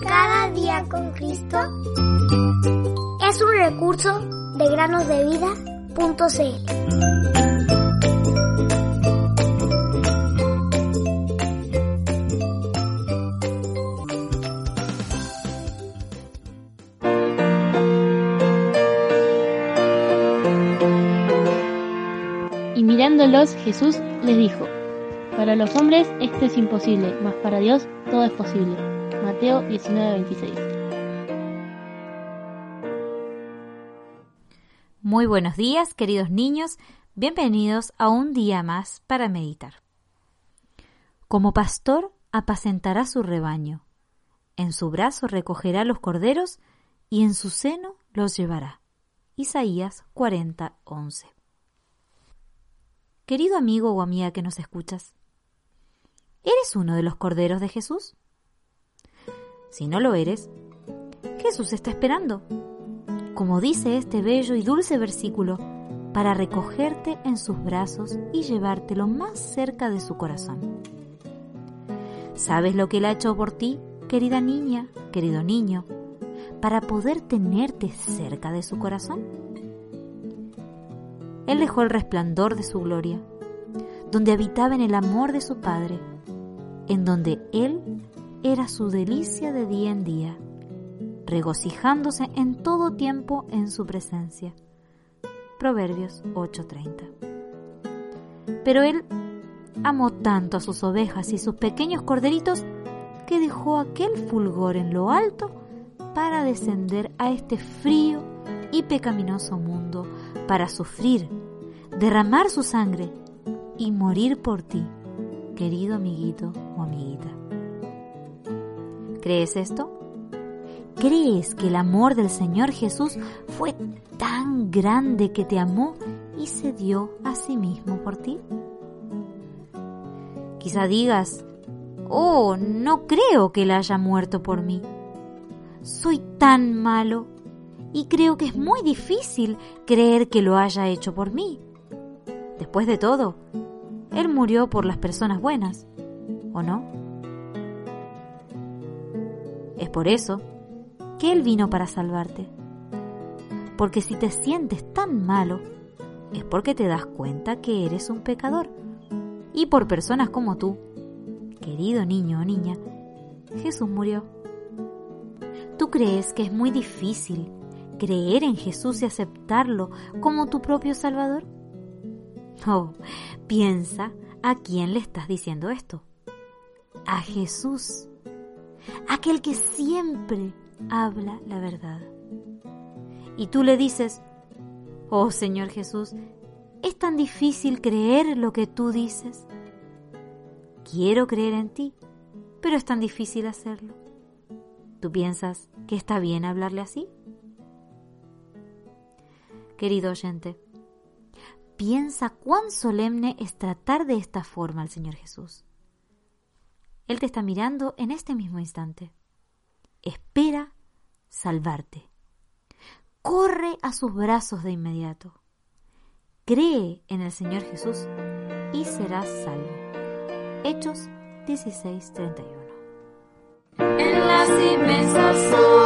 Cada día con Cristo es un recurso de granosdevida.cl. Jesús les dijo, Para los hombres esto es imposible, mas para Dios todo es posible. Mateo 19:26. Muy buenos días, queridos niños. Bienvenidos a un día más para meditar. Como pastor apacentará su rebaño. En su brazo recogerá los corderos y en su seno los llevará. Isaías 40:11. Querido amigo o amiga que nos escuchas, ¿eres uno de los corderos de Jesús? Si no lo eres, Jesús está esperando, como dice este bello y dulce versículo, para recogerte en sus brazos y llevártelo más cerca de su corazón. ¿Sabes lo que Él ha hecho por ti, querida niña, querido niño, para poder tenerte cerca de su corazón? Él dejó el resplandor de su gloria, donde habitaba en el amor de su Padre, en donde Él era su delicia de día en día, regocijándose en todo tiempo en su presencia. Proverbios 8:30. Pero Él amó tanto a sus ovejas y sus pequeños corderitos que dejó aquel fulgor en lo alto para descender a este frío y pecaminoso mundo para sufrir, derramar su sangre y morir por ti, querido amiguito o amiguita. ¿Crees esto? ¿Crees que el amor del Señor Jesús fue tan grande que te amó y se dio a sí mismo por ti? Quizá digas, oh, no creo que Él haya muerto por mí. Soy tan malo y creo que es muy difícil creer que lo haya hecho por mí. Después de todo, Él murió por las personas buenas, ¿o no? Es por eso que Él vino para salvarte. Porque si te sientes tan malo, es porque te das cuenta que eres un pecador. Y por personas como tú, querido niño o niña, Jesús murió. ¿Tú crees que es muy difícil creer en Jesús y aceptarlo como tu propio Salvador? Oh, piensa a quién le estás diciendo esto. A Jesús, aquel que siempre habla la verdad. Y tú le dices, oh Señor Jesús, ¿es tan difícil creer lo que tú dices? Quiero creer en ti, pero es tan difícil hacerlo. ¿Tú piensas que está bien hablarle así? Querido oyente, piensa cuán solemne es tratar de esta forma al Señor Jesús. Él te está mirando en este mismo instante. Espera salvarte. Corre a sus brazos de inmediato. Cree en el Señor Jesús y serás salvo. Hechos 16:31 En las inmensas